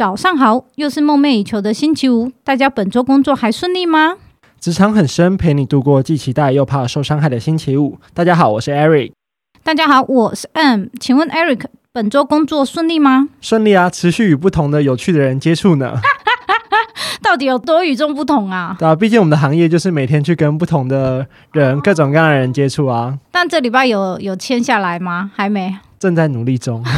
早上好，又是梦寐以求的星期五，大家本周工作还顺利吗？职场很深，陪你度过既期待又怕受伤害的星期五。大家好，我是 Eric。大家好，我是 M。请问 Eric，本周工作顺利吗？顺利啊，持续与不同的有趣的人接触呢。到底有多与众不同啊？对啊，毕竟我们的行业就是每天去跟不同的人、各种各样的人接触啊。但这礼拜有有签下来吗？还没，正在努力中。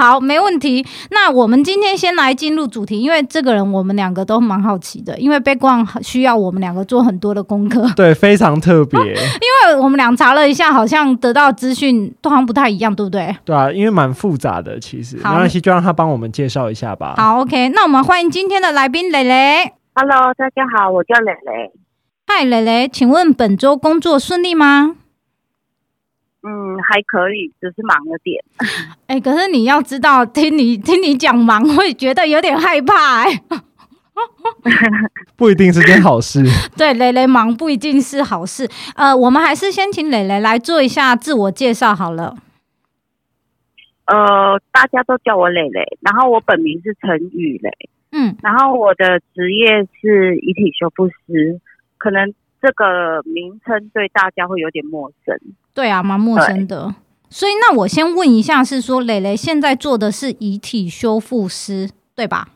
好，没问题。那我们今天先来进入主题，因为这个人我们两个都蛮好奇的，因为 background 需要我们两个做很多的功课。对，非常特别。因为我们俩查了一下，好像得到资讯都好像不太一样，对不对？对啊，因为蛮复杂的，其实好没关系，就让他帮我们介绍一下吧。好，OK，那我们欢迎今天的来宾蕾蕾。Hello，大家好，我叫蕾蕾。嗨，蕾蕾，请问本周工作顺利吗？嗯，还可以，只是忙了点。哎、欸，可是你要知道，听你听你讲忙，会觉得有点害怕、欸。哎 不一定是件好事。对，蕾蕾忙不一定是好事。呃，我们还是先请蕾蕾来做一下自我介绍好了。呃，大家都叫我蕾蕾，然后我本名是陈雨蕾。嗯，然后我的职业是遗体修复师，可能。这个名称对大家会有点陌生，对啊，蛮陌生的。所以，那我先问一下，是说蕾蕾现在做的是遗体修复师，对吧？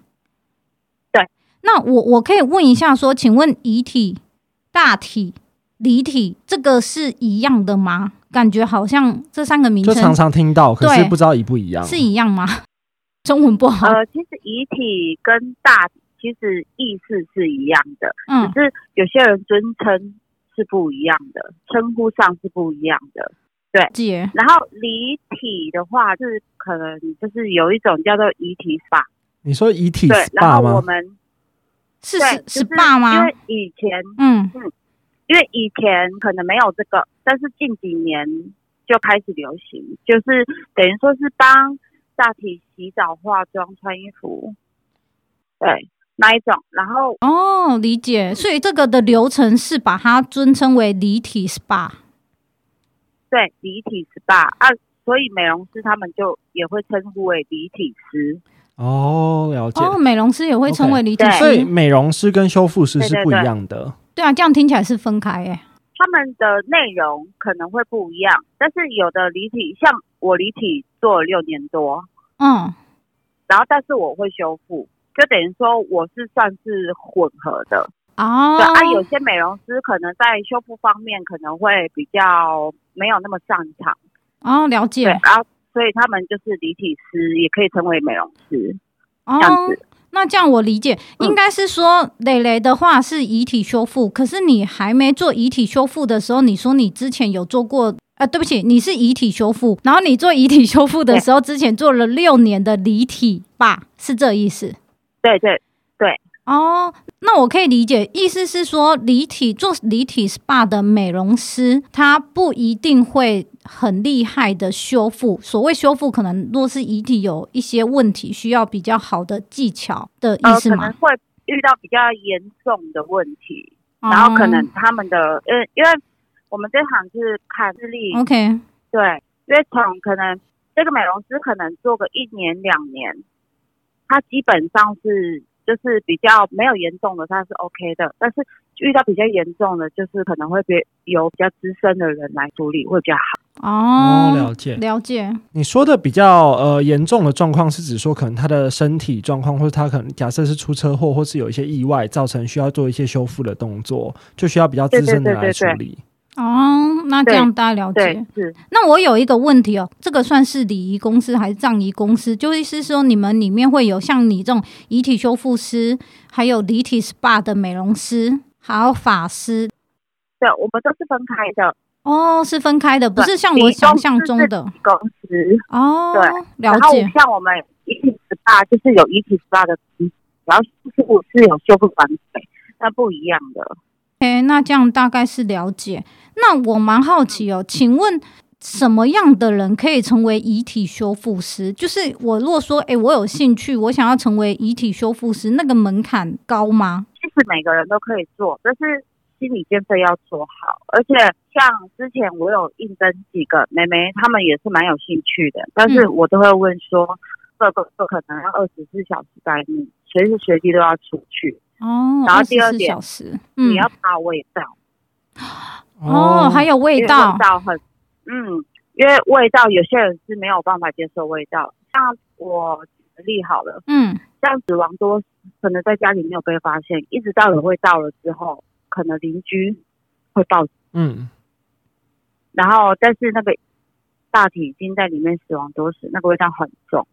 对。那我我可以问一下，说，请问遗体、大体、离体，这个是一样的吗？感觉好像这三个名称就常常听到，可是不知道一不一样，是一样吗？中文不好。呃，其实遗体跟大体。其实意思是一样的，嗯，只是有些人尊称是不一样的，称呼上是不一样的，对。然后离体的话，是可能就是有一种叫做遗体 SPA。你说遗体 SPA 吗？对，然后我们是是 SPA 吗？因为以前，嗯嗯，因为以前可能没有这个，但是近几年就开始流行，就是等于说是帮大体洗澡、化妆、穿衣服，对。哪一种？然后哦，理解。所以这个的流程是把它尊称为离体 SPA。对，离体 SPA 啊，所以美容师他们就也会称呼为离体师。哦，了解。哦，美容师也会称为离体师。Okay. 所以美容师跟修复师是不一样的。对，对，对，对啊，这样听起来是分开诶。他们的内容可能会不一样，但是有的离体，像我离体做了六年多，嗯，然后但是我会修复。就等于说，我是算是混合的哦。对啊，有些美容师可能在修复方面可能会比较没有那么擅长哦。了解。对，然后所以他们就是离体师，也可以称为美容师。哦，这样子。那这样我理解，应该是说蕾蕾的话是遗体修复，可是你还没做遗体修复的时候，你说你之前有做过？呃，对不起，你是遗体修复，然后你做遗体修复的时候，之前做了六年的离体吧？是这意思？对对对哦，那我可以理解，意思是说，离体做离体 SPA 的美容师，他不一定会很厉害的修复。所谓修复，可能若是遗体有一些问题，需要比较好的技巧的意思吗？呃、可能会遇到比较严重的问题，嗯、然后可能他们的，呃，因为我们这行是看日历，OK，对，因为从可能这个美容师可能做个一年两年。他基本上是就是比较没有严重的，他是 OK 的。但是遇到比较严重的，就是可能会比由比较资深的人来处理会比较好。哦，了解了解。你说的比较呃严重的状况，是指说可能他的身体状况，或者他可能假设是出车祸，或是有一些意外造成需要做一些修复的动作，就需要比较资深的人来处理。对对对对对。哦，那这样大家了解。是，那我有一个问题哦，这个算是礼仪公司还是葬仪公司？就是说，你们里面会有像你这种遗体修复师，还有离体 SPA 的美容师，还有法师。对，我们都是分开的。哦，是分开的，不是像我想象中的公司。哦，对，了解。像我们遗体 SPA 就是有遗体 SPA 的，然后修复是有修复团队，那不一样的。哎，那这样大概是了解。那我蛮好奇哦，请问什么样的人可以成为遗体修复师？就是我如果说，哎，我有兴趣，我想要成为遗体修复师，那个门槛高吗？其实每个人都可以做，但是心理建设要做好。而且像之前我有应征几个妹妹，她们也是蛮有兴趣的，但是我都会问说，这个不可能要二十四小时待命，随时随地都要出去。哦，然后第二点，嗯、你要怕味道。哦，还有味道，味道很，嗯，因为味道有些人是没有办法接受味道。像我举例好了，嗯，像死亡多可能在家里没有被发现，一直到有味道了之后，可能邻居会报警。嗯，然后但是那个大体已经在里面死亡多时，那个味道很重。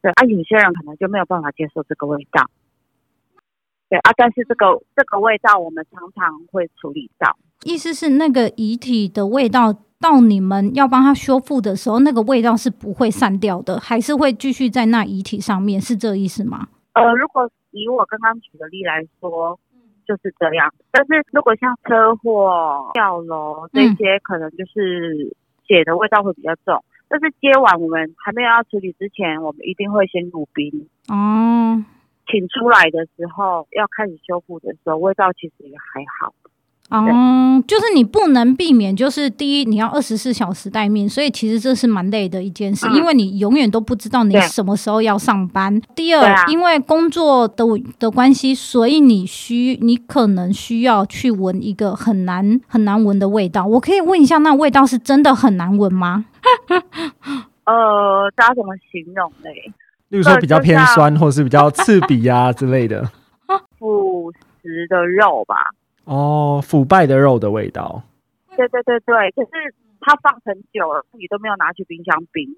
对啊，有些人可能就没有办法接受这个味道。对啊，但是这个这个味道我们常常会处理到。意思是那个遗体的味道到你们要帮他修复的时候，那个味道是不会散掉的，还是会继续在那遗体上面？是这意思吗？呃，如果以我刚刚举的例来说，就是这样。但是如果像车祸、跳楼这些，可能就是血的味道会比较重。嗯、但是接完我们还没有要处理之前，我们一定会先入冰。哦。请出来的时候，要开始修复的时候，味道其实也还好。哦，就是你不能避免，就是第一，你要二十四小时待命，所以其实这是蛮累的一件事，嗯、因为你永远都不知道你什么时候要上班。第二，啊、因为工作的的关系，所以你需你可能需要去闻一个很难很难闻的味道。我可以问一下，那味道是真的很难闻吗？呃，大家怎么形容呢？例如说比较偏酸，或者是比较刺鼻啊 之类的，腐蚀的肉吧。哦，腐败的肉的味道。对对对对，可是它放很久了，自己都没有拿去冰箱冰，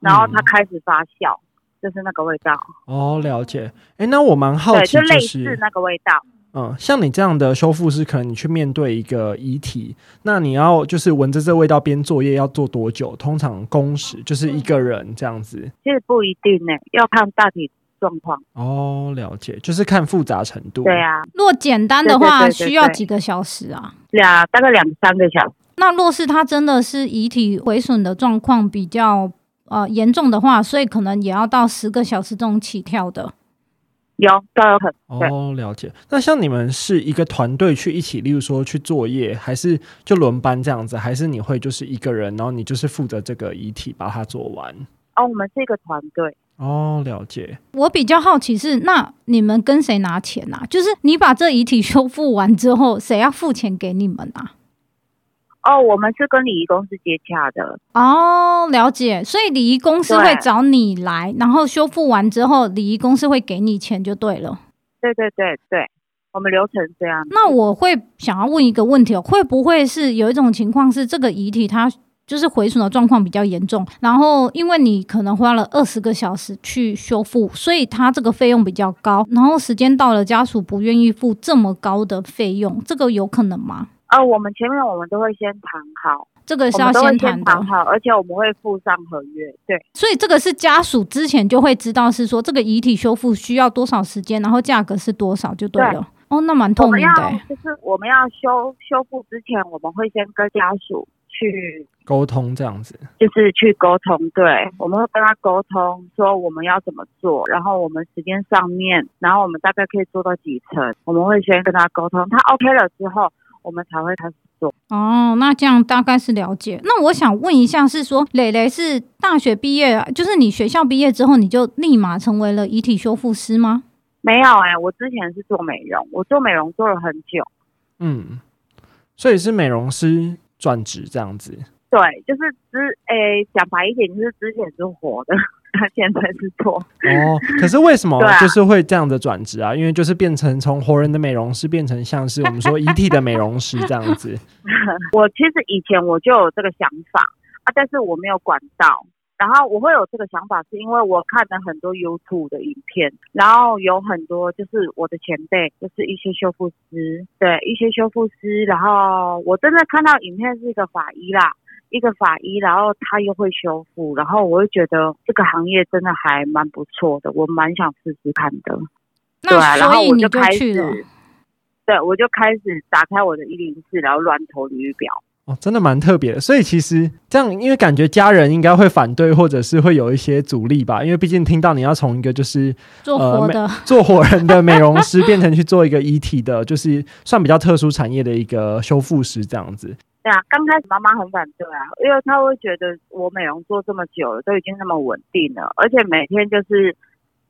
然后它开始发酵，嗯、就是那个味道。哦，了解。哎，那我蛮好奇，就是，就类似那个味道。嗯，像你这样的修复师，可能你去面对一个遗体，那你要就是闻着这味道边作业，要做多久？通常工时就是一个人这样子。其实不一定呢，要看大体状况。哦，了解，就是看复杂程度。对啊，若简单的话，需要几个小时啊？两大概两三个小时。那若是它真的是遗体毁损的状况比较呃严重的话，所以可能也要到十个小时这种起跳的。有都有可能哦，了解。那像你们是一个团队去一起，例如说去作业，还是就轮班这样子？还是你会就是一个人，然后你就是负责这个遗体把它做完？哦，我们是一个团队。哦，了解。我比较好奇是，那你们跟谁拿钱啊？就是你把这遗体修复完之后，谁要付钱给你们啊？哦，我们是跟礼仪公司接洽的。哦，了解。所以礼仪公司会找你来，然后修复完之后，礼仪公司会给你钱就对了。对对对对，我们流程这样。那我会想要问一个问题哦，会不会是有一种情况是这个遗体它就是毁损的状况比较严重，然后因为你可能花了二十个小时去修复，所以它这个费用比较高，然后时间到了，家属不愿意付这么高的费用，这个有可能吗？呃，我们前面我们都会先谈好，这个是要先谈好，而且我们会附上合约。对，所以这个是家属之前就会知道，是说这个遗体修复需要多少时间，然后价格是多少就对了。对哦，那蛮透明的。就是我们要修修复之前，我们会先跟家属去沟通，这样子。就是去沟通，对，我们会跟他沟通说我们要怎么做，然后我们时间上面，然后我们大概可以做到几层，我们会先跟他沟通，他 OK 了之后。我们才会开始做哦，那这样大概是了解。那我想问一下，是说磊磊是大学毕业，就是你学校毕业之后，你就立马成为了遗体修复师吗？没有哎、欸，我之前是做美容，我做美容做了很久。嗯，所以是美容师转职这样子。对，就是之诶，讲白一点，就是之前是活的。他现在是做哦，可是为什么就是会这样的转职啊？因为就是变成从活人的美容师变成像是我们说遗体的美容师这样子。我其实以前我就有这个想法啊，但是我没有管到。然后我会有这个想法，是因为我看了很多 YouTube 的影片，然后有很多就是我的前辈，就是一些修复师，对，一些修复师。然后我真的看到影片是一个法医啦。一个法医，然后他又会修复，然后我会觉得这个行业真的还蛮不错的，我蛮想试试看的。那对，然后我就开始，对，我就开始打开我的一零四，然后乱投履历表。哦，真的蛮特别的。所以其实这样，因为感觉家人应该会反对，或者是会有一些阻力吧。因为毕竟听到你要从一个就是做活的、呃、做活人的美容师，变成去做一个遗体的，就是算比较特殊产业的一个修复师这样子。对啊，刚开始妈妈很反对啊，因为她会觉得我美容做这么久了，都已经那么稳定了，而且每天就是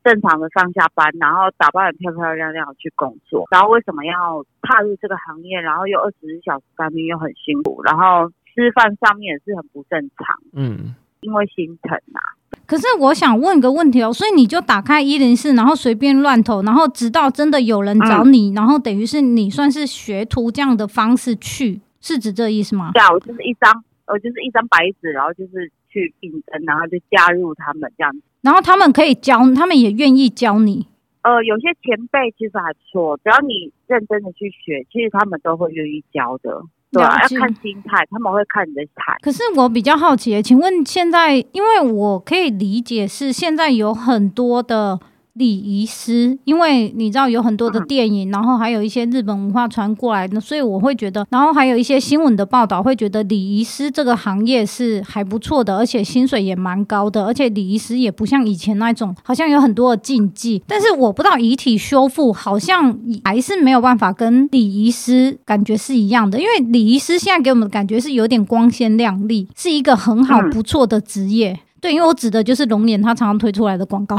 正常的上下班，然后打扮的漂漂亮亮去工作，然后为什么要踏入这个行业？然后又二十四小时上班又很辛苦，然后吃饭上面也是很不正常，嗯，因为心疼啊。可是我想问个问题哦，所以你就打开一零四，然后随便乱投，然后直到真的有人找你，嗯、然后等于是你算是学徒这样的方式去。是指这意思吗？对啊，我就是一张，我就是一张白纸，然后就是去应征，然后就加入他们这样子。然后他们可以教，他们也愿意教你。呃，有些前辈其实还不错，只要你认真的去学，其实他们都会愿意教的。对啊，要看心态，他们会看你的态。可是我比较好奇，请问现在，因为我可以理解是现在有很多的。礼仪师，因为你知道有很多的电影，然后还有一些日本文化传过来的，所以我会觉得，然后还有一些新闻的报道，会觉得礼仪师这个行业是还不错的，而且薪水也蛮高的，而且礼仪师也不像以前那种，好像有很多的禁忌。但是我不知道遗体修复好像还是没有办法跟礼仪师感觉是一样的，因为礼仪师现在给我们的感觉是有点光鲜亮丽，是一个很好不错的职业。对，因为我指的就是龙年他常常推出来的广告。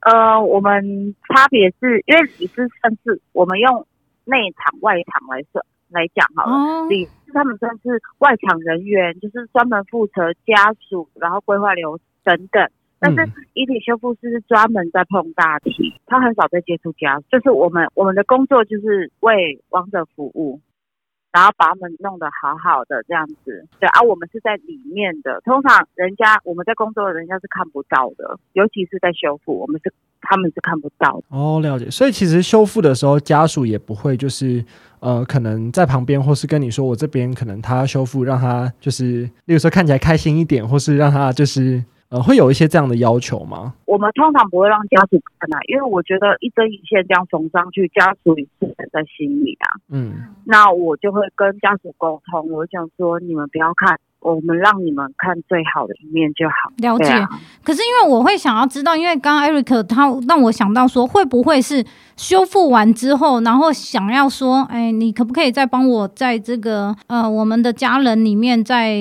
呃，我们差别是因为礼仪师算是我们用内场外场来说来讲好了，礼仪师他们算是外场人员，就是专门负责家属，然后规划流等等。但是遗体修复师是专门在碰大体，他很少在接触家属，就是我们我们的工作就是为亡者服务。然后把他们弄得好好的这样子，对啊，我们是在里面的。通常人家我们在工作的人家是看不到的，尤其是在修复，我们是他们是看不到的。哦，了解。所以其实修复的时候，家属也不会就是呃，可能在旁边，或是跟你说，我这边可能他修复，让他就是，例如说看起来开心一点，或是让他就是。呃，会有一些这样的要求吗？我们通常不会让家属看啊，因为我觉得一针一线这样缝上去，家属也是在心里啊。嗯，那我就会跟家属沟通，我想说你们不要看，我们让你们看最好的一面就好。了解。啊、可是因为我会想要知道，因为刚刚 Eric 他让我想到说，会不会是修复完之后，然后想要说，哎，你可不可以再帮我在这个呃我们的家人里面再。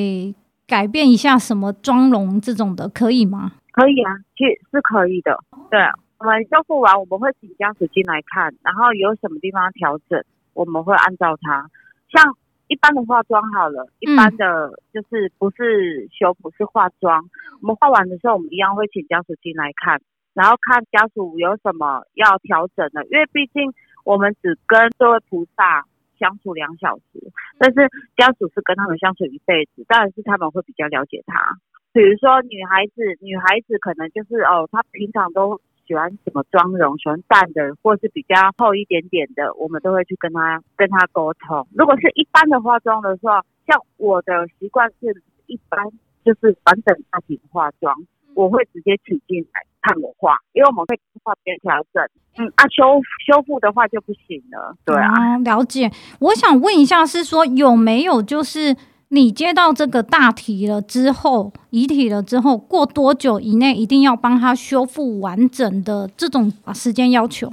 改变一下什么妆容这种的可以吗？可以啊，其实是可以的。对，我们修复完，我们会请家属进来看，然后有什么地方要调整，我们会按照它。像一般的化妆好了，一般的就是不是修复是化妆，我们化完的时候，我们一样会请家属进来看，然后看家属有什么要调整的，因为毕竟我们只跟这位菩萨。相处两小时，但是家属是跟他们相处一辈子，当然是他们会比较了解他。比如说女孩子，女孩子可能就是哦，她平常都喜欢什么妆容，喜欢淡的，或是比较厚一点点的，我们都会去跟她跟她沟通。如果是一般的化妆的时候，像我的习惯是一般就是完整大体化妆，我会直接请进来。看我画，因为我们会画边调整。嗯啊，修修复的话就不行了。对啊，嗯，了解。我想问一下，是说有没有就是你接到这个大体了之后，遗体了之后，过多久以内一定要帮他修复完整的这种时间要求？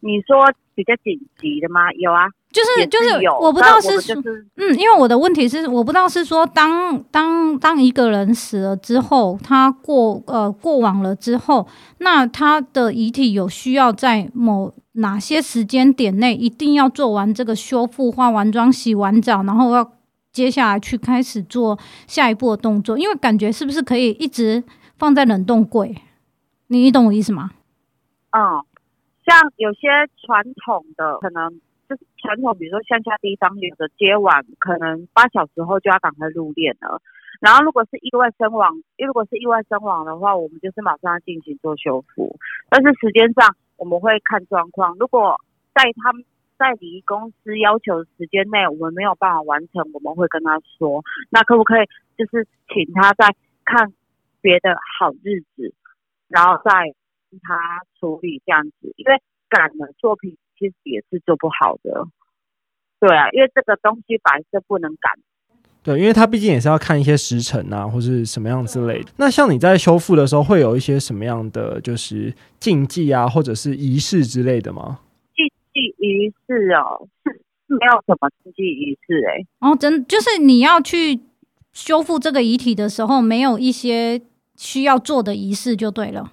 你说比较紧急的吗？有啊。就是就是，我不知道是说，嗯，因为我的问题是，我不知道是说，当当当一个人死了之后，他过呃过往了之后，那他的遗体有需要在某哪些时间点内一定要做完这个修复、化完妆、洗完澡，然后要接下来去开始做下一步的动作？因为感觉是不是可以一直放在冷冻柜？你你懂我意思吗？嗯，像有些传统的可能。就是传统，比如说乡下地方，有的接完可能八小时后就要赶快入殓了。然后如果是意外身亡，因如果是意外身亡的话，我们就是马上要进行做修复。但是时间上我们会看状况，如果在他们在礼仪公司要求时间内，我们没有办法完成，我们会跟他说，那可不可以就是请他再看别的好日子，然后再他处理这样子，因为赶了作品。其实也是做不好的，对啊，因为这个东西本身不能赶。对，因为他毕竟也是要看一些时辰啊，或是什么样之类的。那像你在修复的时候，会有一些什么样的就是禁忌啊，或者是仪式之类的吗？禁忌仪式哦，是 没有什么禁忌仪式哎。哦，真就是你要去修复这个遗体的时候，没有一些需要做的仪式就对了。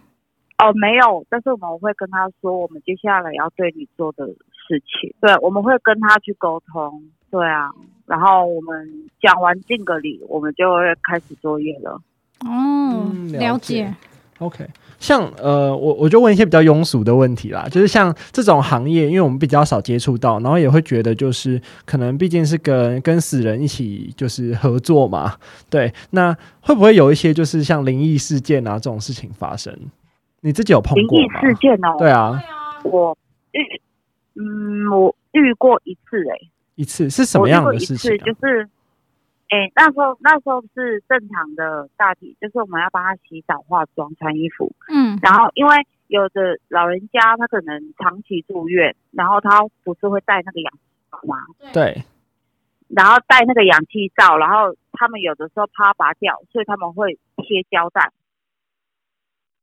哦，没有，但是我们会跟他说，我们接下来要对你做的事情。对，我们会跟他去沟通。对啊，然后我们讲完敬个礼，我们就会开始作业了。哦，嗯，了解。OK，像呃，我我就问一些比较庸俗的问题啦，就是像这种行业，因为我们比较少接触到，然后也会觉得就是可能毕竟是跟跟死人一起就是合作嘛，对，那会不会有一些就是像灵异事件啊这种事情发生？你自己有碰过吗？灵异事件哦，对啊，我遇嗯，我遇过一次哎、欸，一次是什么样的事情、啊？一次就是。哎、欸，那时候那时候是正常的大体，就是我们要帮他洗澡、化妆、穿衣服。嗯，然后因为有的老人家他可能长期住院，然后他不是会戴那个氧气罩吗？对。然后戴那个氧气罩，然后他们有的时候怕拔掉，所以他们会贴胶带。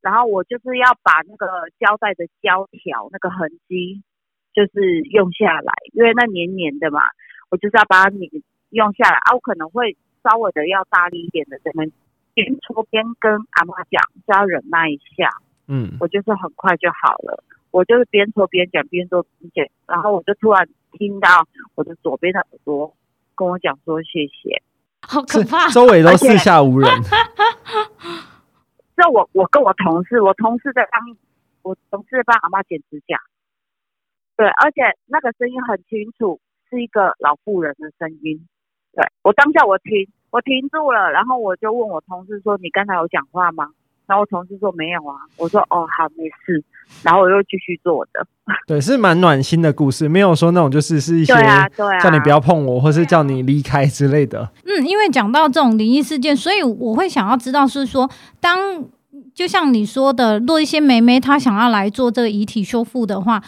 然后我就是要把那个胶带的胶条那个痕迹，就是用下来，因为那黏黏的嘛，我就是要把它拧。用下来啊，我可能会稍微的要大力一点的，在那边搓边跟阿妈讲，就要忍耐一下。嗯，我就是很快就好了。我就是边搓边讲，边做边讲，然后我就突然听到我的左边的耳朵跟我讲说谢谢，好可怕，周围都四下无人。这我我跟我同事，我同事在帮，我同事帮阿妈剪指甲。对，而且那个声音很清楚，是一个老妇人的声音。对，我当下我停，我停住了，然后我就问我同事说：“你刚才有讲话吗？”然后我同事说：“没有啊。”我说：“哦，好，没事。”然后我又继续做的。对，是蛮暖心的故事，没有说那种就是是一些叫你不要碰我，或是叫你离开之类的。嗯，因为讲到这种灵异事件，所以我会想要知道是说，当就像你说的，若一些妹妹她想要来做这个遗体修复的话。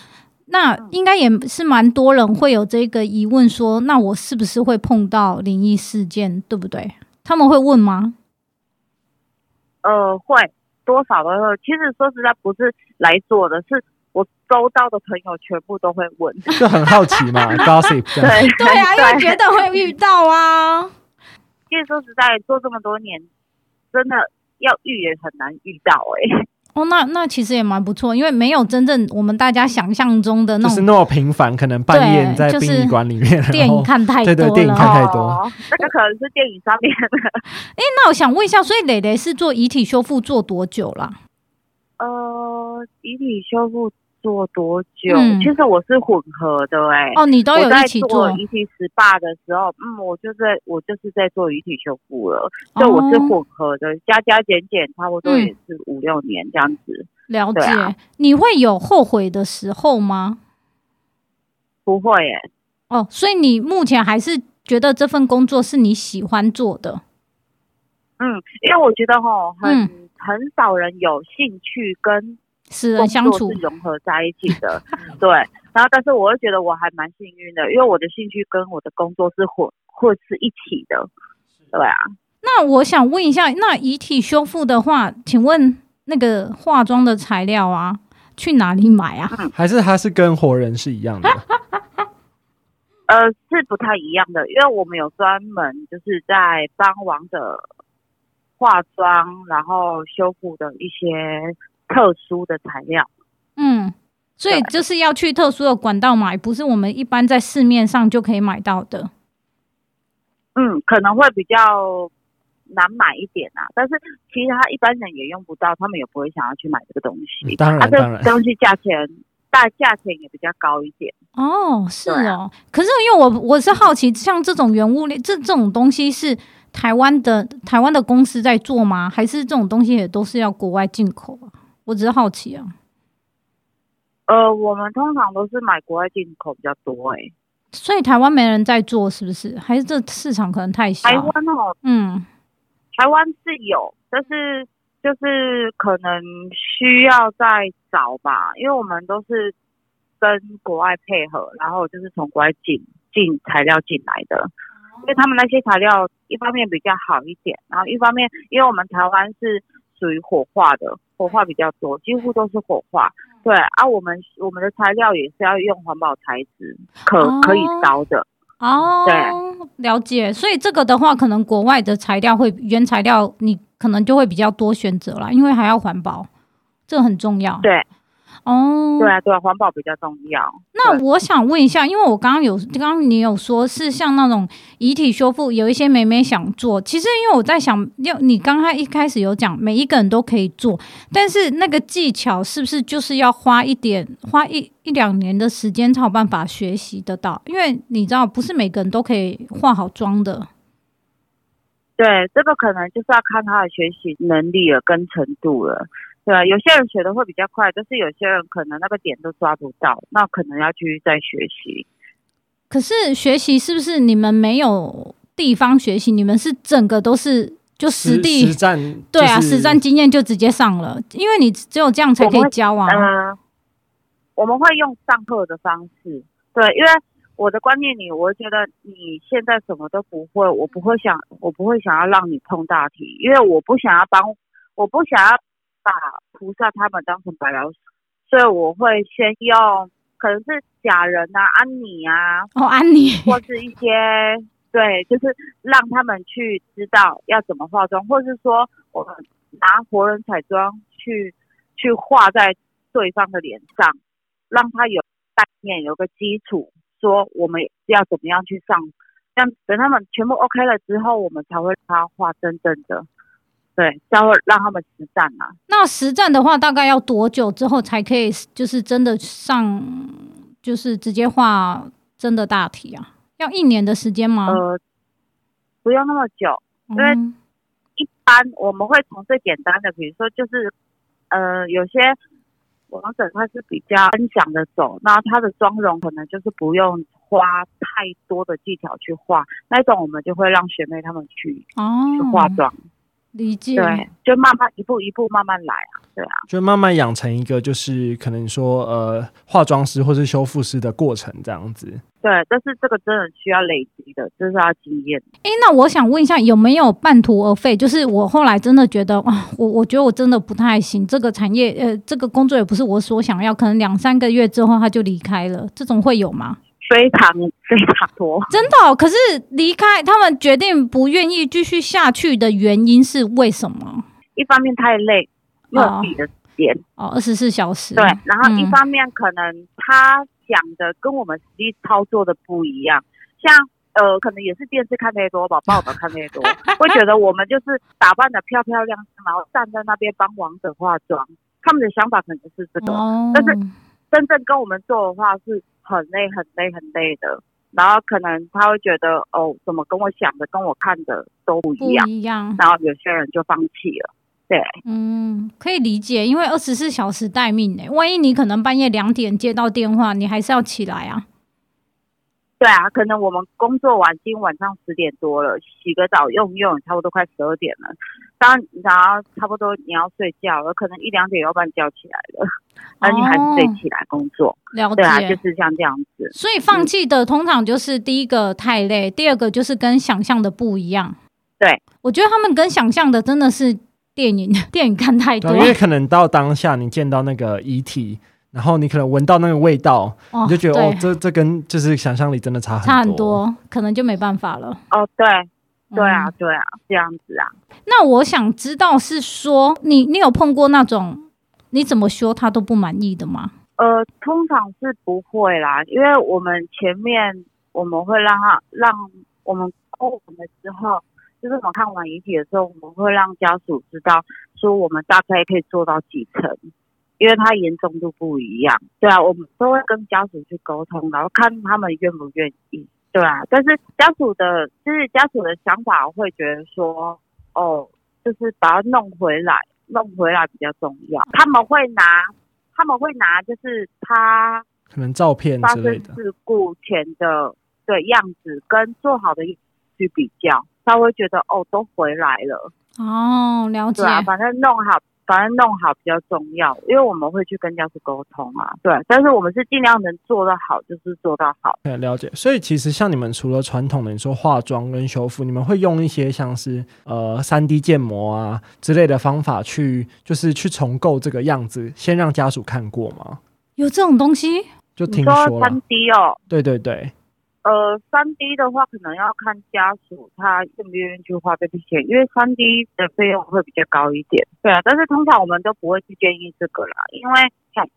那应该也是蛮多人会有这个疑问，说那我是不是会碰到灵异事件，对不对？他们会问吗？呃，会，多少都会。其实说实在，不是来做的，是我周遭的朋友全部都会问，就很好奇嘛，gossip。对对啊，因为觉得会遇到啊。其实说实在，做这么多年，真的要遇也很难遇到哎、欸。哦，那那其实也蛮不错，因为没有真正我们大家想象中的那种，就是那么平凡。可能半夜在殡仪馆里面，电影看太多了，对对，电影看太多，哦、那个可能是电影上面的。哎，那我想问一下，所以蕾蕾是做遗体修复做多久了？呃，遗体修复。做多久？嗯、其实我是混合的哎、欸。哦，你都有一起做遗体 SPA 的时候，嗯，我就在我就是在做遗体修复了，所以我是混合的，加加减减差不多也是五六年这样子。了解。啊、你会有后悔的时候吗？不会耶、欸。哦，所以你目前还是觉得这份工作是你喜欢做的？嗯，因为我觉得哈，很、嗯、很少人有兴趣跟。是人相处是融合在一起的，对。然后，但是我会觉得我还蛮幸运的，因为我的兴趣跟我的工作是混混是一起的，对啊。那我想问一下，那遗体修复的话，请问那个化妆的材料啊，去哪里买啊？还是它是跟活人是一样的？呃，是不太一样的，因为我们有专门就是在帮亡者化妆，然后修复的一些。特殊的材料，嗯，所以就是要去特殊的管道买，不是我们一般在市面上就可以买到的。嗯，可能会比较难买一点啊，但是其实他一般人也用不到，他们也不会想要去买这个东西。当然，啊、当然，这东西价钱大，价钱也比较高一点。哦，是哦。啊、可是因为我我是好奇，像这种原物料，这这种东西是台湾的台湾的公司在做吗？还是这种东西也都是要国外进口啊？我只是好奇啊，呃，我们通常都是买国外进口比较多哎、欸，所以台湾没人在做，是不是？还是这市场可能太小？台湾哦，嗯，台湾是有，但是就是可能需要再找吧，因为我们都是跟国外配合，然后就是从国外进进材料进来的，因为他们那些材料一方面比较好一点，然后一方面因为我们台湾是。属于火化的，火化比较多，几乎都是火化。对啊，我们我们的材料也是要用环保材质，可、哦、可以烧的。哦，对，了解。所以这个的话，可能国外的材料会原材料，你可能就会比较多选择啦，因为还要环保，这很重要。对。哦，对啊，对啊，环保比较重要。那我想问一下，因为我刚刚有，刚刚你有说是像那种遗体修复，有一些妹妹想做。其实因为我在想，要你刚刚一开始有讲，每一个人都可以做，但是那个技巧是不是就是要花一点，花一一两年的时间才有办法学习得到？因为你知道，不是每个人都可以化好妆的。对，这个可能就是要看他的学习能力了跟程度了。对啊，有些人学的会比较快，但是有些人可能那个点都抓不到，那可能要继续再学习。可是学习是不是你们没有地方学习？你们是整个都是就实地实战、就是？对啊，实战经验就直接上了，因为你只有这样才可以教啊。嗯、呃，我们会用上课的方式。对，因为我的观念里，我觉得你现在什么都不会，我不会想，我不会想要让你碰大题，因为我不想要帮，我不想要。把菩萨他们当成白老鼠，所以我会先用可能是假人啊、安妮啊，哦，安妮，或是一些对，就是让他们去知道要怎么化妆，或是说我们拿活人彩妆去去画在对方的脸上，让他有概念、有个基础，说我们要怎么样去上，这样等他们全部 OK 了之后，我们才会让他画真正的。对，稍微让他们实战嘛。那实战的话，大概要多久之后才可以，就是真的上，就是直接画真的大题啊？要一年的时间吗？呃，不用那么久，因为一般我们会从最简单的，比如说就是，呃，有些王者他是比较分享的走，那他的妆容可能就是不用花太多的技巧去画，那种我们就会让学妹他们去哦去化妆。理解，对，就慢慢一步一步慢慢来啊，对啊，就慢慢养成一个就是可能说呃化妆师或是修复师的过程这样子。对，但是这个真的需要累积的，这是要经验。哎，那我想问一下，有没有半途而废？就是我后来真的觉得哇，我我觉得我真的不太行，这个产业呃，这个工作也不是我所想要，可能两三个月之后他就离开了，这种会有吗？非常非常多，真的哦。可是离开他们决定不愿意继续下去的原因是为什么？一方面太累，没有自己的时间哦，二十四小时。对，然后一方面可能他讲的跟我们实际操作的不一样，像呃，可能也是电视看太多吧，报道看太多，会觉得我们就是打扮的漂漂亮亮，然后站在那边帮王者化妆，他们的想法可能是这个，哦、但是真正跟我们做的话是。很累，很累，很累的。然后可能他会觉得，哦，怎么跟我想的、跟我看的都不一样。不一样。然后有些人就放弃了。对，嗯，可以理解，因为二十四小时待命呢。万一你可能半夜两点接到电话，你还是要起来啊。对啊，可能我们工作完，今天晚上十点多了，洗个澡用用，差不多快十二点了。当然后差不多你要睡觉了，可能一两点要把你叫起来了，而你还是得起来工作。哦、了解，对啊，就是像这样子。所以放弃的通常就是第一个太累，嗯、第二个就是跟想象的不一样。对，我觉得他们跟想象的真的是电影，电影看太多。因为可能到当下你见到那个遗体，然后你可能闻到那个味道，哦、你就觉得哦，这这跟就是想象力真的差很多，差很多，可能就没办法了。哦，对。对啊，对啊，这样子啊。那我想知道是说，你你有碰过那种你怎么说他都不满意的吗？呃，通常是不会啦，因为我们前面我们会让他让我们过完的时候，就是我们看完遗体的时候，我们会让家属知道说我们大概可以做到几层，因为他严重度不一样。对啊，我们都会跟家属去沟通，然后看他们愿不愿意。对啊，但是家属的，就是家属的想法会觉得说，哦，就是把它弄回来，弄回来比较重要。他们会拿，他们会拿，就是他可能照片发生事故前的对样子跟做好的去比较，他会觉得哦，都回来了。哦，了解。对啊，反正弄好反正弄好比较重要，因为我们会去跟家属沟通啊，对。但是我们是尽量能做到好，就是做到好。对，了解。所以其实像你们除了传统的你说化妆跟修复，你们会用一些像是呃三 D 建模啊之类的方法去，就是去重构这个样子，先让家属看过吗？有这种东西？就听说三 D 哦。对对对。呃，三 D 的话，可能要看家属他愿不愿意去花这笔钱，因为三 D 的费用会比较高一点。对啊，但是通常我们都不会去建议这个啦，因为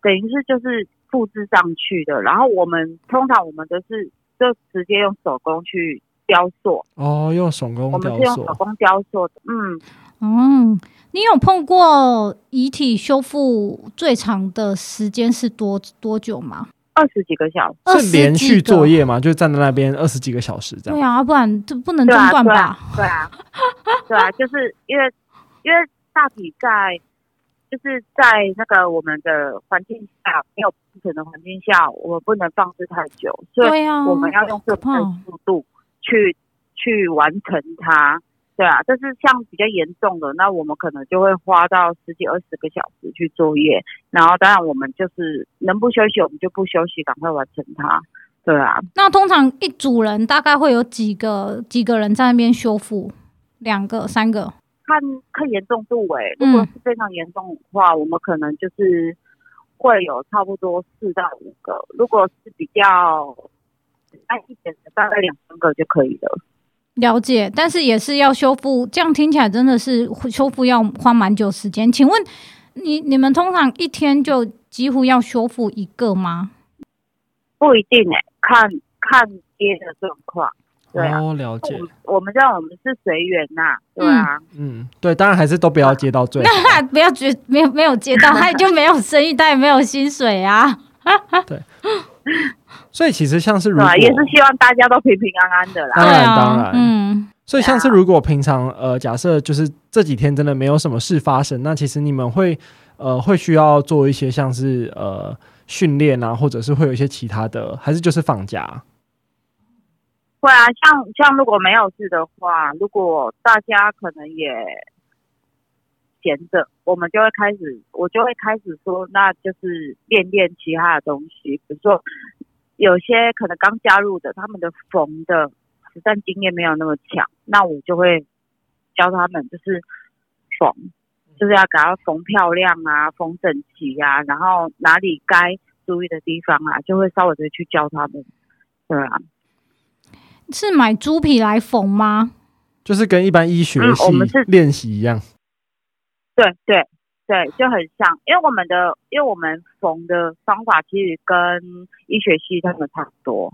等于是就是复制上去的。然后我们通常我们都是就直接用手工去雕塑。哦，用手工雕塑。我们是用手工雕塑的。嗯嗯，你有碰过遗体修复最长的时间是多多久吗？二十几个小时是连续作业吗？就站在那边二十几个小时这样？对啊，不然就不能中断吧？对啊，对啊，就是因为因为大体在就是在那个我们的环境下没有铺陈的环境下，我们不能放置太久，所以我们要用最快的速度去去完成它。对啊，但是像比较严重的，那我们可能就会花到十几二十个小时去作业，然后当然我们就是能不休息我们就不休息，赶快完成它。对啊，那通常一组人大概会有几个几个人在那边修复？两个、三个？看看严重度诶、欸，如果是非常严重的话，嗯，我们可能就是会有差不多四到五个；如果是比较简单一点的，大概两三个就可以了。了解，但是也是要修复，这样听起来真的是修复要花蛮久时间。请问你你们通常一天就几乎要修复一个吗？不一定诶、欸，看看接的状况。对啊，哦、了解。我们知道我们是随缘呐，对啊嗯，嗯，对，当然还是都不要接到最后，那 不要接没有没有接到，他就没有生意，他也没有薪水啊。对。所以其实像是如果也是希望大家都平平安安的啦。当然当然，嗯。所以像是如果平常呃假设就是这几天真的没有什么事发生，那其实你们会呃会需要做一些像是呃训练啊，或者是会有一些其他的，还是就是放假？会啊，像像如果没有事的话，如果大家可能也闲着，我们就会开始，我就会开始说，那就是练练其他的东西，比如说。有些可能刚加入的，他们的缝的实战经验没有那么强，那我就会教他们，就是缝，就是要给他缝漂亮啊，缝整齐啊，然后哪里该注意的地方啊，就会稍微的去教他们。对啊，是买猪皮来缝吗？就是跟一般医学系我们是练习一样。对对。对，就很像，因为我们的，因为我们缝的方法其实跟医学系他们差不多。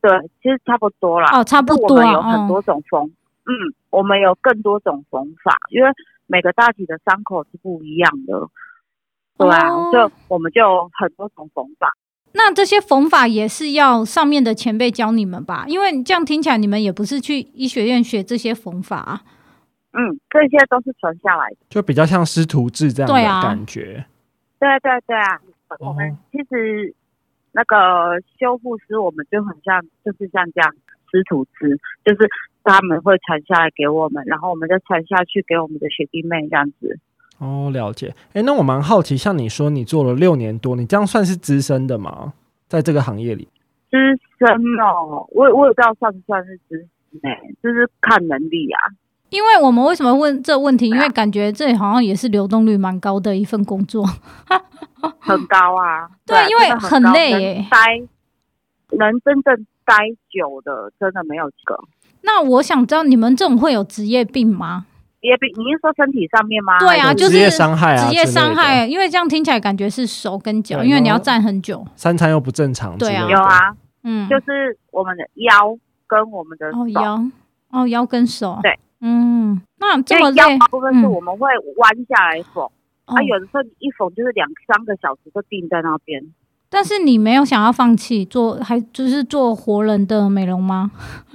对，其实差不多啦。哦，差不多。我们有很多种缝，嗯，嗯，我们有更多种缝法，因为每个大体的伤口是不一样的。对啊，哦，就我们就有很多种缝法。那这些缝法也是要上面的前辈教你们吧？因为这样听起来，你们也不是去医学院学这些缝法啊。嗯，这些都是传下来的，就比较像师徒制这样的感觉。对啊，对对对啊，我们其实那个修复师，我们就很像，就是像这样师徒制，就是他们会传下来给我们，然后我们再传下去给我们的学弟妹这样子。哦，了解。哎，那我蛮好奇，像你说你做了六年多，你这样算是资深的吗？在这个行业里？资深哦，我我也不知道算不算是资深哎，就是看能力啊。因为我们为什么问这问题？因为感觉这里好像也是流动率蛮高的一份工作，很高啊。对，因为很累耶，待能真正待久的真的没有几个。那我想知道你们这种会有职业病吗？职业病，你是说身体上面吗？对啊，就是职业伤害啊，职业伤害。因为这样听起来感觉是手跟脚，因为你要站很久，三餐又不正常。对啊，有啊，嗯，就是我们的腰跟我们的，哦腰，哦腰跟手，对。嗯，那这么累，腰部分是我们会弯下来缝，啊、嗯，有的时候你一缝就是两三个小时都定在那边。但是你没有想要放弃做，还就是做活人的美容吗？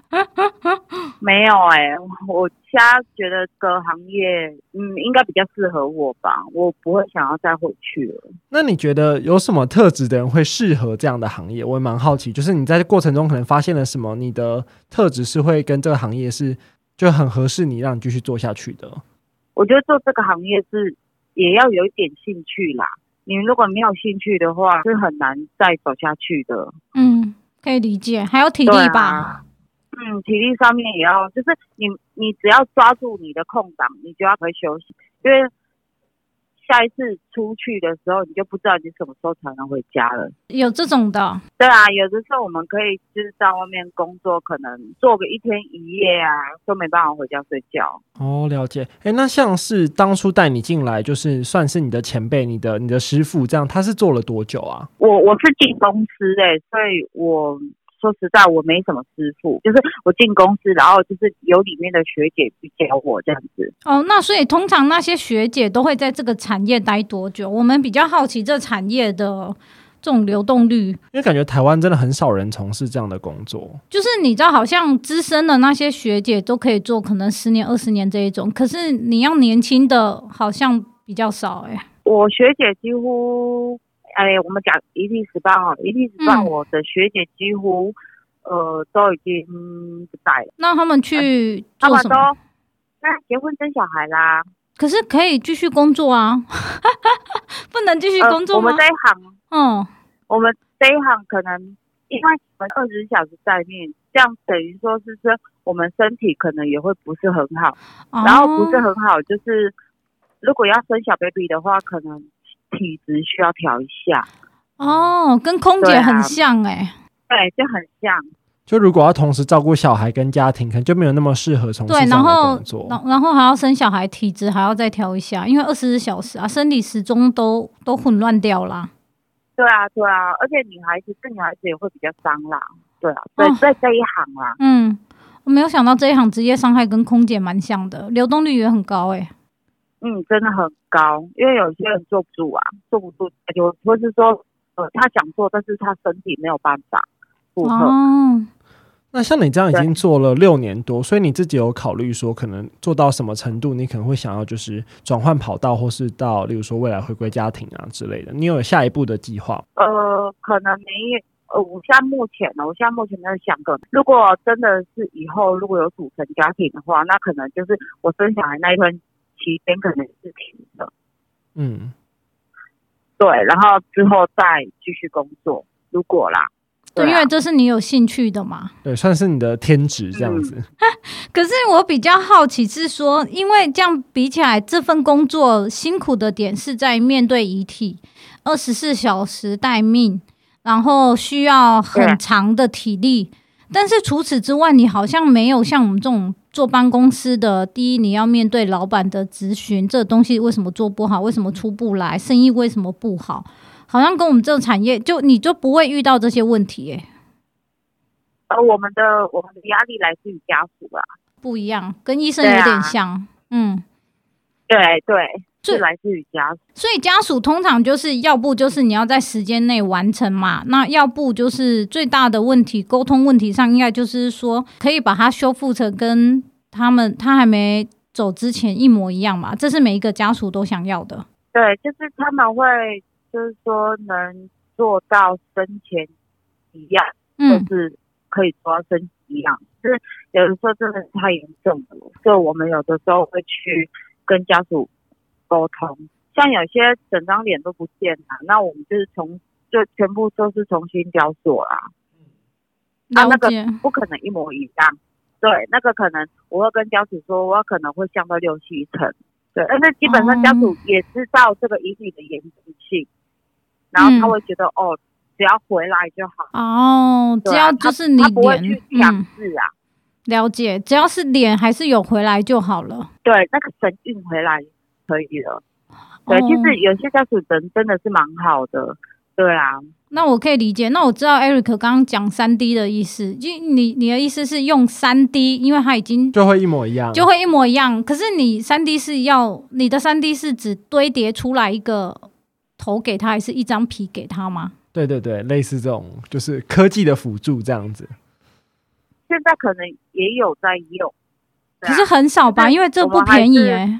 没有哎、欸，我现在觉得这个行业，嗯，应该比较适合我吧，我不会想要再回去了。那你觉得有什么特质的人会适合这样的行业？我也蛮好奇，就是你在过程中可能发现了什么，你的特质是会跟这个行业是。就很合适你让你继续做下去的。我觉得做这个行业是也要有一点兴趣啦。你如果没有兴趣的话，是很难再走下去的。嗯，可以理解，还有体力吧？啊、嗯，体力上面也要，就是你你只要抓住你的空档，你就要会休息，因为。下一次出去的时候，你就不知道你什么时候才能回家了。有这种的？对啊，有的时候我们可以就是在外面工作，可能做个一天一夜啊，都没办法回家睡觉。哦，了解。哎，那像是当初带你进来，就是算是你的前辈，你的你的师傅，这样他是做了多久啊？我我是进公司哎、欸，所以我。说实在，我没什么师傅，就是我进公司，然后就是有里面的学姐去教我这样子。哦，那所以通常那些学姐都会在这个产业待多久？我们比较好奇这产业的这种流动率，因为感觉台湾真的很少人从事这样的工作。就是你知道，好像资深的那些学姐都可以做，可能十年、二十年这一种，可是你要年轻的，好像比较少哎、欸。我学姐几乎。哎，我们讲一历十八哦，一历十八，我的学姐几乎、嗯、呃都已经不在了。那他们去做什么？那结婚生小孩啦。可是可以继续工作啊，不能继续工作吗？呃、我们这一行，嗯，我们这一行可能因为我们二十四小时在面，这样等于说是说我们身体可能也会不是很好，哦、然后不是很好，就是如果要生小 baby 的话，可能。体质需要调一下哦，跟空姐很像哎、欸，对，就很像。就如果要同时照顾小孩跟家庭，可能就没有那么适合从事这样的工作。然后，然后还要生小孩，体质还要再调一下，因为二十四小时啊，生理时钟都都混乱掉啦。对啊，对啊，而且女孩子，对女孩子也会比较伤啦。对啊，对，在这一行啦。嗯，我没有想到这一行职业伤害跟空姐蛮像的，流动率也很高哎、欸。嗯，真的很高，因为有些人坐不住啊，坐不住就或是说，呃，他想做，但是他身体没有办法负荷。哦，那像你这样已经做了六年多，所以你自己有考虑说，可能做到什么程度，你可能会想要就是转换跑道，或是到例如说未来回归家庭啊之类的，你有下一步的计划？呃，可能没有，呃，我现在目前呢，我现在目前在想个，如果真的是以后如果有组成家庭的话，那可能就是我生小孩那一段。期间可能是停的，嗯，对，然后之后再继续工作。如果啦，对，因为这是你有兴趣的嘛，对，算是你的天职这样子。嗯、可是我比较好奇是说，因为这样比起来，这份工作辛苦的点是在面对遗体，二十四小时待命，然后需要很长的体力。但是除此之外，你好像没有像我们这种。坐办公室的，第一，你要面对老板的咨询，这个东西为什么做不好？为什么出不来？生意为什么不好？好像跟我们这个产业，就你就不会遇到这些问题耶。呃，我们的我们的压力来自于家属吧，不一样，跟医生有点像。啊、嗯，对对，是来自于家属。所以家属通常就是要不就是你要在时间内完成嘛，那要不就是最大的问题，沟通问题上应该就是说可以把它修复成跟。他们他还没走之前一模一样嘛？这是每一个家属都想要的。对，就是他们会，就是说能做到生前一样，嗯，就是可以做到生前一样。就是有的时候真的是太严重了，所以我们有的时候会去跟家属沟通。像有些整张脸都不见了，那我们就是从就全部都是重新雕塑啦。那那个不可能一模一样。对，那个可能我会跟家属说，我可能会降到六七成。对，但是基本上家属也知道这个遗体的严重性，然后他会觉得、嗯、哦，只要回来就好。哦，只要就是你不会去强制啊、嗯。了解，只要是脸还是有回来就好了。对，那个神韵回来可以了。对，其实有些家属人真的是蛮好的。对啊。那我可以理解，那我知道 Eric 刚刚讲三 D 的意思，就你你的意思是用三 D，因为它已经就会一模一样，就会一模一样。可是你三 D 是要你的三 D 是指堆叠出来一个头给他，还是一张皮给他吗？对对对，类似这种就是科技的辅助这样子。现在可能也有在用，可是很少吧，因为这不便宜哎、欸。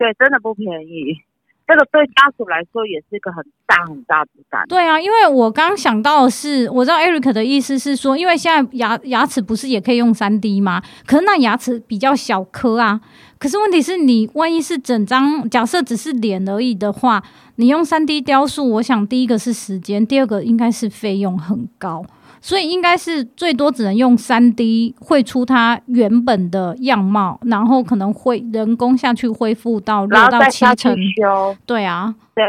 对，真的不便宜。这个对家属来说也是一个很大很大的负担。对啊，因为我刚想到的是，我知道 Eric 的意思是说，因为现在牙牙齿不是也可以用三 D 吗？可是那牙齿比较小颗啊。可是问题是你万一是整张，假设只是脸而已的话，你用三 D 雕塑，我想第一个是时间，第二个应该是费用很高。所以应该是最多只能用三 D 绘出它原本的样貌，然后可能会人工下去恢复到六到七成。对啊，对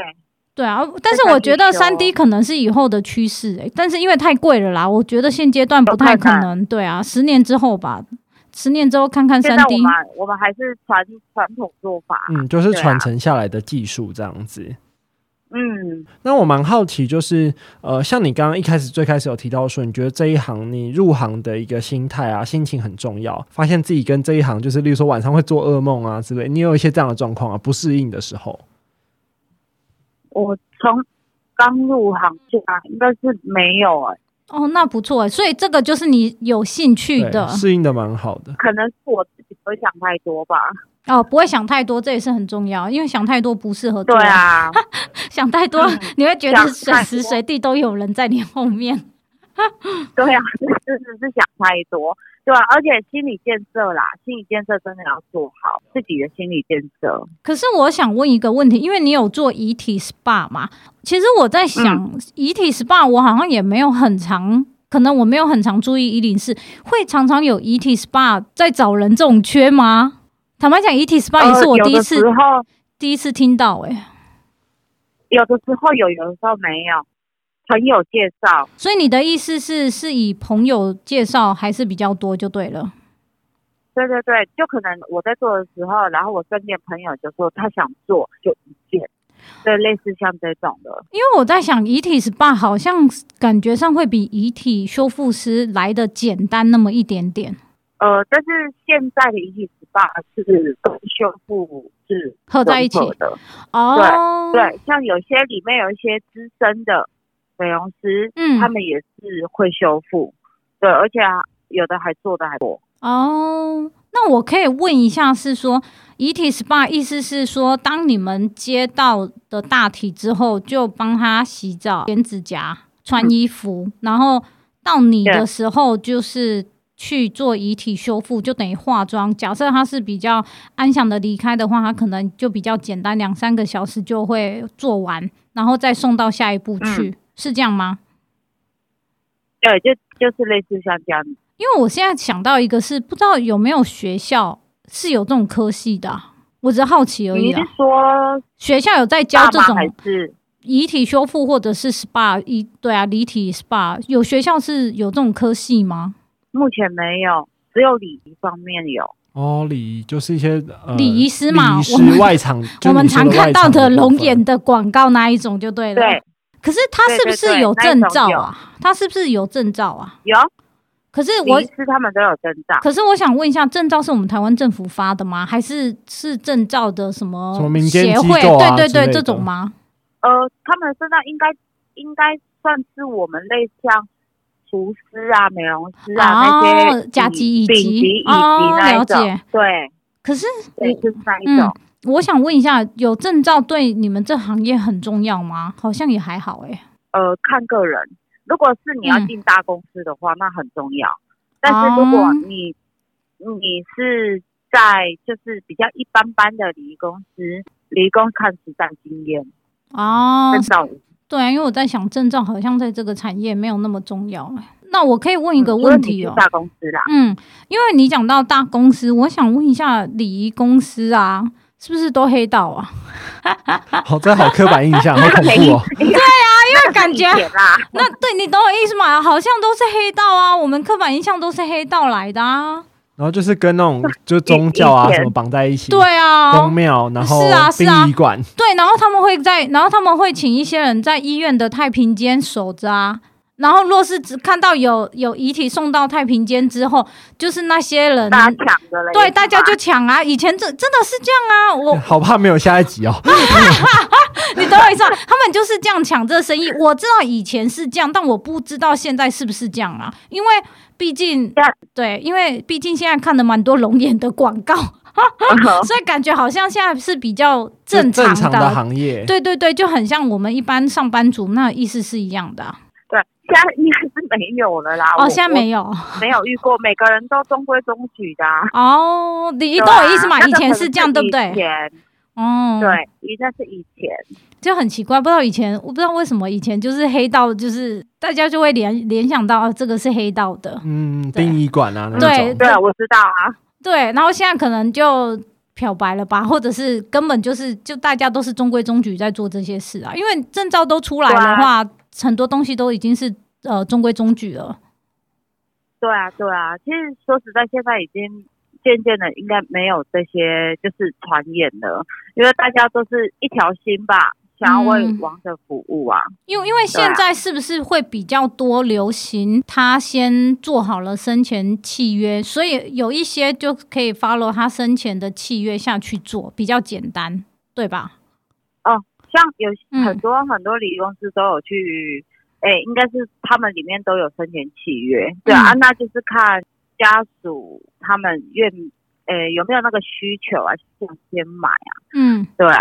对啊。但是我觉得三 D 可能是以后的趋势诶，但是因为太贵了啦，我觉得现阶段不太可能。对啊，十年之后吧，十年之后看看三 D。我们我们还是传传统做法，嗯，就是传承下来的技术这样子。嗯，那我蛮好奇，就是呃，像你刚刚一开始最开始有提到说，你觉得这一行你入行的一个心态啊、心情很重要，发现自己跟这一行就是，例如说晚上会做噩梦啊之类，你有一些这样的状况啊，不适应的时候。我从刚入行对啊，应该是没有哎、欸。哦，那不错所以这个就是你有兴趣的，适应的蛮好的。可能是我自己不会想太多吧。哦，不会想太多，这也是很重要，因为想太多不适合做。对啊，想太多、嗯、你会觉得随时随地都有人在你后面。对啊，是是是想太多，对、啊？而且心理建设啦，心理建设真的要做好自己的心理建设。可是我想问一个问题，因为你有做遗体 SPA 嘛？其实我在想，嗯、遗体 SPA 我好像也没有很常，可能我没有很常注意一零四会常常有遗体 SPA 在找人这种缺吗？坦白讲，遗体 SPA 也是我第一次，呃、第一次听到、欸。哎，有的时候有，有的时候没有，朋友介绍。所以你的意思是，是以朋友介绍还是比较多就对了。对对对，就可能我在做的时候，然后我身边朋友就说他想做，就一件，对，类似像这种的。因为我在想，遗体 SPA 好像感觉上会比遗体修复师来的简单那么一点点。呃，但是现在的遗体 SPA 是跟修复是合在一起的哦。对对，像有些里面有一些资深的美容师，嗯，他们也是会修复，对，而且有的还做的还多哦。那我可以问一下，是说遗体 SPA 意思是说，当你们接到的大体之后，就帮他洗澡、剪指甲、穿衣服，嗯、然后到你的时候就是。去做遗体修复就等于化妆。假设他是比较安详的离开的话，他可能就比较简单，两三个小时就会做完，然后再送到下一步去，嗯、是这样吗？对，就就是类似像这样。因为我现在想到一个是不知道有没有学校是有这种科系的，我只是好奇而已。你是说学校有在教这种遗体修复或者是 SPA？一对啊，遗体 SPA 有学校是有这种科系吗？目前没有，只有礼仪方面有。哦，礼仪就是一些礼仪、呃、师嘛，礼仪师外场，我们常看到的龙眼的广告那一种就对了。对，可是他是不是有证照啊？他是不是有证照啊？有。可是我是他们都有证照。可是我想问一下，证照是我们台湾政府发的吗？还是是证照的什么协会？民间协会啊、对对对，这种吗？呃，他们证照应该应该算是我们类像。厨师啊，美容师啊，哦、那些甲级、乙级、乙级那一种，了解。对，可是对就是那一种、嗯。我想问一下，有证照对你们这行业很重要吗？好像也还好哎、欸。呃，看个人。如果是你要进大公司的话，嗯、那很重要。但是如果你、哦、你是在就是比较一般般的礼仪公司，礼仪公司看实战经验哦。证照。对啊，因为我在想证照好像在这个产业没有那么重要。那我可以问一个问题哦。大公司啦。嗯，因为你讲到大公司，我想问一下礼仪公司啊，是不是都黑道啊？好，这好刻板印象，好恐怖哦。对啊，因为感觉那对你懂我意思吗？好像都是黑道啊，我们刻板印象都是黑道来的啊。然后就是跟那种就宗教啊什么绑在一起，对啊，公庙，然后殡仪馆，对，然后他们会在，然后他们会请一些人在医院的太平间守着啊。然后若是只看到有有遗体送到太平间之后，就是那些人大家抢的了，对，大家就抢啊。以前这真的是这样啊，我 好怕没有下一集哦。你等我一下，他们就是这样抢这个生意。我知道以前是这样，但我不知道现在是不是这样啊，因为。毕竟，对，因为毕竟现在看的蛮多龙眼的广告，所以感觉好像现在是比较正常的，正常的行业。对对对，就很像我们一般上班族，那意思是一样的。对，现在应该是没有了啦。哦，现在没有，没有遇过，每个人都中规中矩的、啊。哦，你懂我意思吗？以前是这样，对不对？以前哦，对，应该是以前，就很奇怪，不知道以前，我不知道为什么以前就是黑道，就是大家就会联联想到啊，这个是黑道的，嗯，殡仪馆啊，对对，我知道啊，对，然后现在可能就漂白了吧，或者是根本就是就大家都是中规中矩在做这些事啊，因为证照都出来的话，很多东西都已经是呃中规中矩了。对啊，对啊，其实说实在，现在已经。渐渐的，应该没有这些就是传言了，因为大家都是一条心吧，想要为王者服务啊。因为因为现在是不是会比较多流行，他先做好了生前契约，所以有一些就可以 follow 他生前的契约下去做，比较简单，对吧？哦，像有很多、嗯、很多理公司都有去，哎，应该是他们里面都有生前契约，对啊，嗯、那就是看。家属他们愿哎、欸、有没有那个需求啊？想先买啊？嗯，对啊。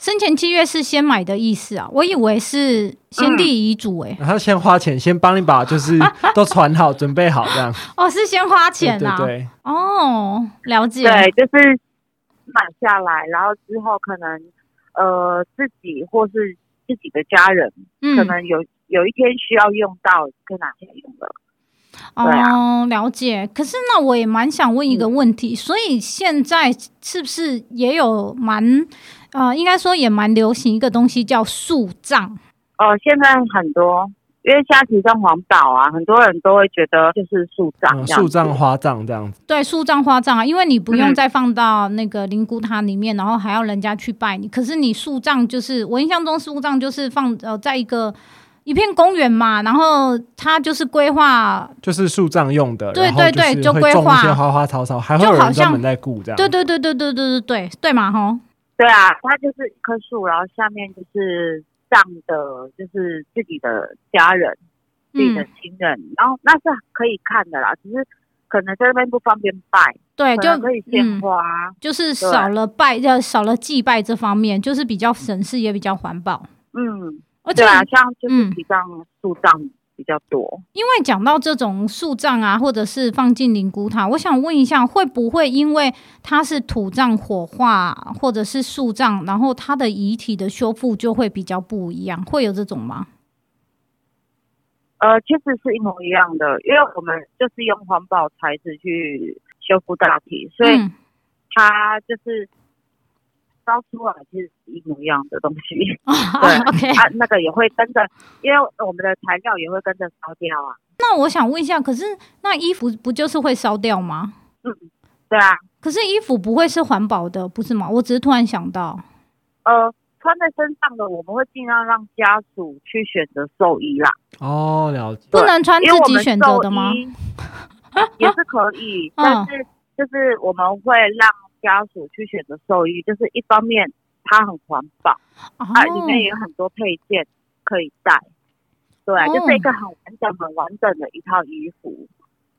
生前契约是先买的意思啊？我以为是先立遗嘱哎、欸。然后先花钱，先帮你把就是 都传好、准备好这样。哦，是先花钱啊？对，对，对。哦，了解。对，就是买下来，然后之后可能呃自己或是自己的家人，嗯、可能有有一天需要用到，可以拿去用了。哦，了解。可是那我也蛮想问一个问题，嗯、所以现在是不是也有蛮呃，应该说也蛮流行一个东西叫树葬？哦，现在很多，因为现在提倡环保啊，很多人都会觉得就是树葬、树葬、花葬这样子。对，树葬、花葬啊，因为你不用再放到那个灵骨塔里面，嗯、然后还要人家去拜你。可是你树葬就是，我印象中树葬就是放呃，在一个。一片公园嘛，然后它就是规划，就是树葬用的，对对对，就规划一些花花草草，还会有人专门在顾这样。对对对对对对对对对嘛吼，对啊，它就是一棵树，然后下面就是葬的，就是自己的家人、自己的亲人，嗯、然后那是可以看的啦，只是可能在那边不方便拜，对，就可以献花、嗯，就是少了拜，要少了祭拜这方面，就是比较省事，也比较环保，嗯。而且啊，像就是比较树葬比较多。嗯、因为讲到这种树葬啊，或者是放进灵骨塔，我想问一下，会不会因为它是土葬火化，或者是树葬，然后它的遗体的修复就会比较不一样？会有这种吗？呃，其实是一模一样的，因为我们就是用环保材质去修复大体，所以它就是。烧出来其实是一模一样的东西，对，OK，它那个也会跟着，因为我们的材料也会跟着烧掉啊。那我想问一下，可是那衣服不就是会烧掉吗？嗯，对啊。可是衣服不会是环保的，不是吗？我只是突然想到，呃，穿在身上的我们会尽量让家属去选择寿衣啦。哦，了解。不能穿自己选择的吗？也是可以，但是就是我们会让。家属去选择寿衣，就是一方面它很环保，它、哦啊、里面也有很多配件可以带，对，哦、就是一个很完整、很完整的一套衣服，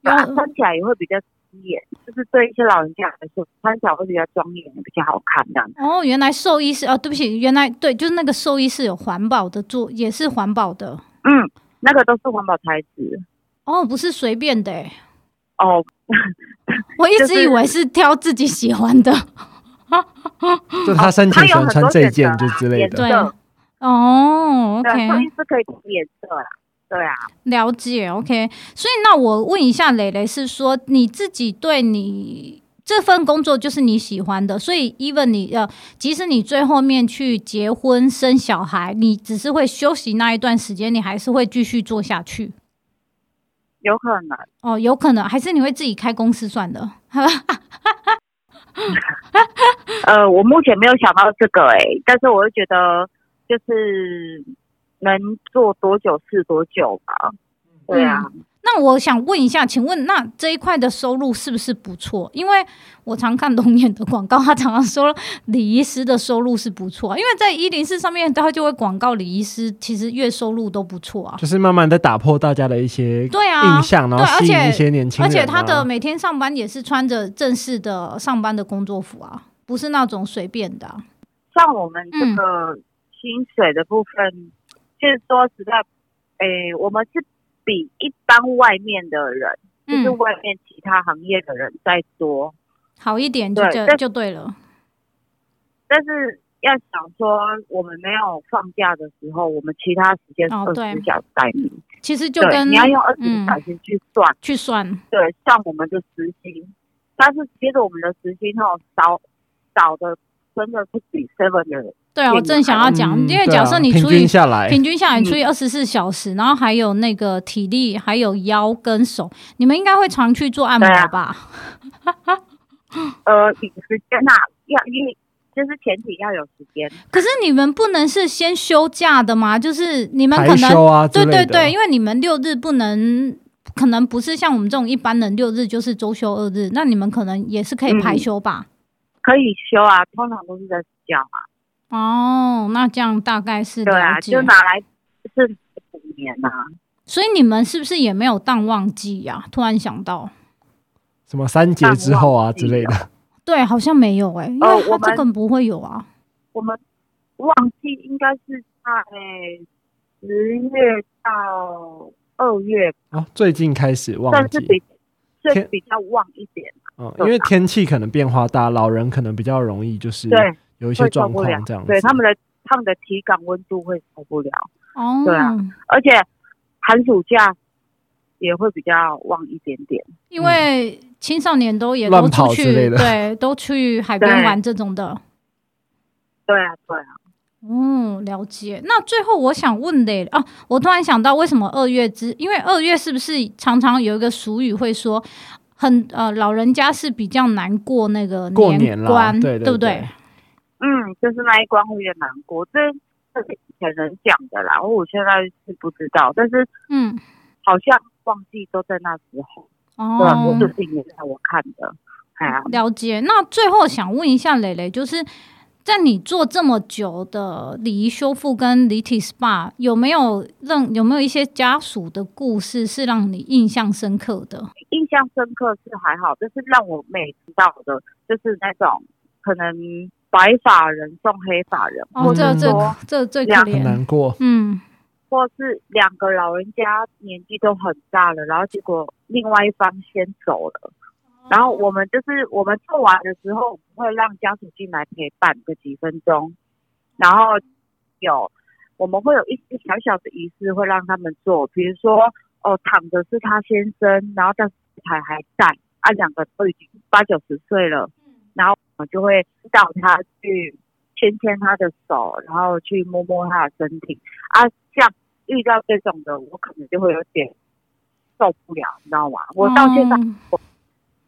然后，穿起来也会比较庄严，就是对一些老人家来说，穿起来会比较庄严、比较好看。哦，原来寿衣是哦，对不起，原来对，就是那个寿衣是有环保的做，也是环保的。嗯，那个都是环保材质。哦，不是随便的。哦。我一直以为是挑自己喜欢的，就他生前喜欢穿这件就之类的。对，哦，OK，是可以涂颜色啦。对啊，了解，OK。所以那我问一下蕾蕾，是说你自己对你这份工作就是你喜欢的，所以 even 你呃，即使你最后面去结婚生小孩，你只是会休息那一段时间，你还是会继续做下去。有可能哦，有可能，还是你会自己开公司算的？呃，我目前没有想到这个哎、欸，但是我会觉得就是能做多久是多久吧。对啊，那我想问一下，请问那这一块的收入是不是不错？因为我常看龙眼的广告，他常常说礼仪师的收入是不错，因为在一零四上面，他就会广告礼仪师其实月收入都不错啊。就是慢慢的打破大家的一些对啊印象，然后吸引一些年轻人、啊。而且他的每天上班也是穿着正式的上班的工作服啊，不是那种随便的、啊。像我们这个薪水的部分，嗯、就是说实在，诶、欸，我们是。比一般外面的人，就是外面其他行业的人再多，好一点就就就对了。但是要想说，我们没有放假的时候，我们其他时间二十四小时待命。其实就跟你要用二十四小时去算，去算。对，像我们的时薪，但是接着我们的时薪哦，少少的真的是比 seven 的人。对啊，我正想要讲，因为假设你除以平均下来，平均下来除以二十四小时，然后还有那个体力，还有腰跟手，你们应该会常去做按摩吧？呃，有时间啊，要因为就是前提要有时间。可是你们不能是先休假的吗？就是你们可能啊，对对对，因为你们六日不能，可能不是像我们这种一般人六日就是周休二日，那你们可能也是可以排休吧？可以休啊，通常都是在休啊。哦，那这样大概是对啊，就拿来是五年呐、啊。所以你们是不是也没有淡旺季呀？突然想到，什么三节之后啊之类的？对，好像没有哎、欸，因为我们这个不会有啊。我们旺季应该是在十月到二月哦，最近开始旺季，算是比是比较旺一点。嗯，因为天气可能变化大，老人可能比较容易就是对。有一些状况这样，对他们的他们的体感温度会受不了。哦，对啊，而且寒暑假也会比较旺一点点，因为青少年都也都出去，对，都去海边玩这种的。对啊，对啊。嗯，了解。那最后我想问的啊，我突然想到，为什么二月之？因为二月是不是常常有一个俗语会说，很呃，老人家是比较难过那个年关，对不对？嗯，就是那一关会越难过，这这是以前人讲的啦，我现在是不知道，但是嗯，好像忘记都在那时候哦，对，就是也在我看的，哎呀，了解。那最后想问一下蕾蕾，就是在你做这么久的礼仪修复跟离体 SPA，有没有让有没有一些家属的故事是让你印象深刻的？印象深刻是还好，就是让我每次到的，就是那种可能。白发人送黑发人，哦，或者说这这这很难过，嗯，或是两个老人家年纪都很大了，然后结果另外一方先走了，然后我们就是我们做完的时候，会让家属进来陪伴个几分钟，然后有我们会有一些小小的仪式会让他们做，比如说哦，躺着是他先生，然后但是还还在，啊，两个都已经八九十岁了。然后我就会引导他去牵牵他的手，然后去摸摸他的身体啊。像遇到这种的，我可能就会有点受不了，你知道吗？我到现在，嗯、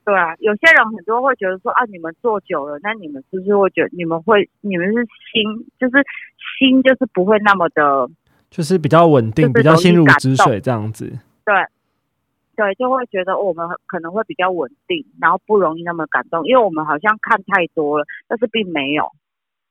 对啊，有些人很多会觉得说啊，你们做久了，那你们是不是会觉得你们会，你们是心，就是心就是不会那么的，就是比较稳定，比较心如止水这样子，对。对，就会觉得我们可能会比较稳定，然后不容易那么感动，因为我们好像看太多了，但是并没有。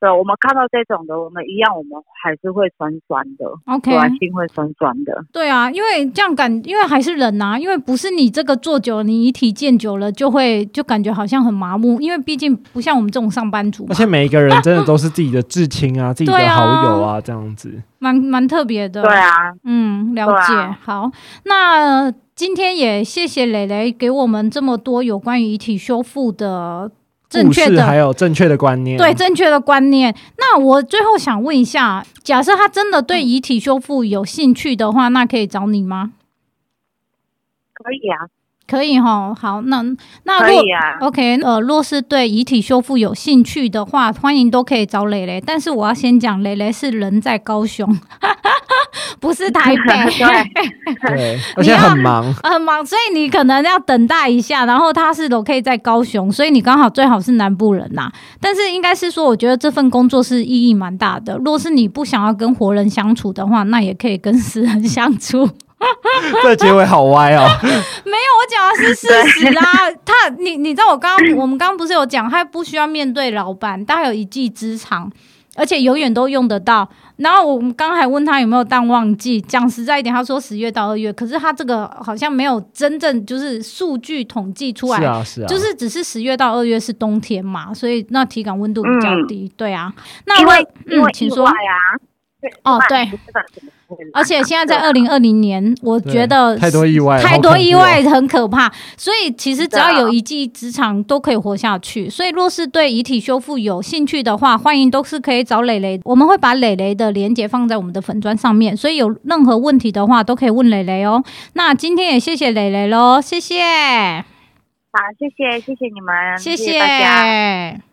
对，我们看到这种的，我们一样，我们还是会酸酸的，OK，心会酸酸的。对啊，因为这样感，因为还是人呐，因为不是你这个做久了，你遗体见久了，就会就感觉好像很麻木，因为毕竟不像我们这种上班族。而且每一个人真的都是自己的至亲啊，自己的好友啊，这样子，蛮蛮特别的。对啊，嗯，了解。啊、好，那。今天也谢谢蕾蕾给我们这么多有关于遗体修复的正确的，还有正确的观念。对，正确的观念。那我最后想问一下，假设他真的对遗体修复有兴趣的话，那可以找你吗？可以啊。可以哈，好，那那如果、啊、OK，呃，若是对遗体修复有兴趣的话，欢迎都可以找蕾蕾。但是我要先讲，蕾蕾是人在高雄，不是台北，对，对，而且很忙，很忙，所以你可能要等待一下。然后他是都可以在高雄，所以你刚好最好是南部人呐、啊。但是应该是说，我觉得这份工作是意义蛮大的。若是你不想要跟活人相处的话，那也可以跟死人相处。这结尾好歪哦！没有，我讲的是事实啊。他，你你知道我刚刚我们刚刚不是有讲，他不需要面对老板，他有一技之长，而且永远都用得到。然后我们刚才问他有没有淡旺季，讲实在一点，他说十月到二月，可是他这个好像没有真正就是数据统计出来，是啊是啊，就是只是十月到二月是冬天嘛，所以那体感温度比较低，嗯、对啊。那因为因为、嗯、请说哦，对。而且现在在二零二零年，我觉得太多意外，太多意外很可怕。所以其实只要有一技之长，都可以活下去。所以若是对遗体修复有兴趣的话，欢迎都是可以找磊磊。我们会把磊磊的连接放在我们的粉砖上面，所以有任何问题的话，都可以问磊磊哦。那今天也谢谢磊磊喽，谢谢。好，谢谢谢谢你们，谢谢，谢谢大家。